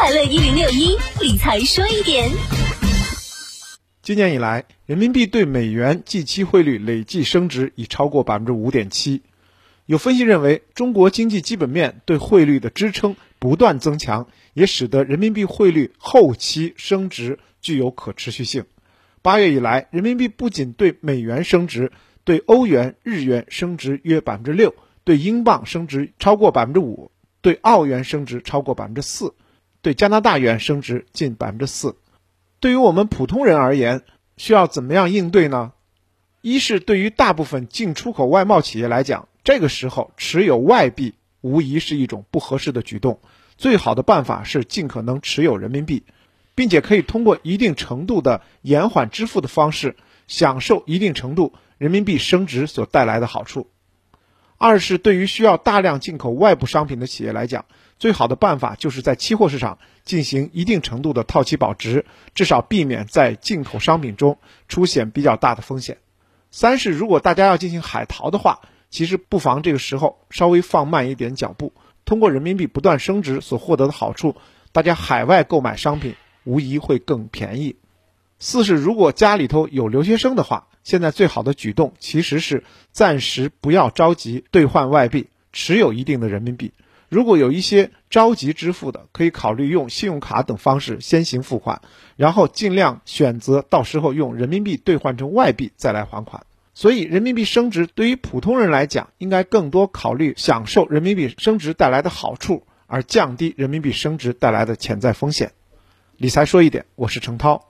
快乐一零六一理财说一点。今年以来，人民币对美元即期汇率累计升值已超过百分之五点七。有分析认为，中国经济基本面对汇率的支撑不断增强，也使得人民币汇率后期升值具有可持续性。八月以来，人民币不仅对美元升值，对欧元、日元升值约百分之六，对英镑升值超过百分之五，对澳元升值超过百分之四，对加拿大元升值近百分之四。对于我们普通人而言，需要怎么样应对呢？一是对于大部分进出口外贸企业来讲，这个时候持有外币无疑是一种不合适的举动，最好的办法是尽可能持有人民币。并且可以通过一定程度的延缓支付的方式，享受一定程度人民币升值所带来的好处。二是对于需要大量进口外部商品的企业来讲，最好的办法就是在期货市场进行一定程度的套期保值，至少避免在进口商品中出现比较大的风险。三是如果大家要进行海淘的话，其实不妨这个时候稍微放慢一点脚步，通过人民币不断升值所获得的好处，大家海外购买商品。无疑会更便宜。四是，如果家里头有留学生的话，现在最好的举动其实是暂时不要着急兑换外币，持有一定的人民币。如果有一些着急支付的，可以考虑用信用卡等方式先行付款，然后尽量选择到时候用人民币兑换成外币再来还款。所以，人民币升值对于普通人来讲，应该更多考虑享受人民币升值带来的好处，而降低人民币升值带来的潜在风险。理财说一点，我是程涛。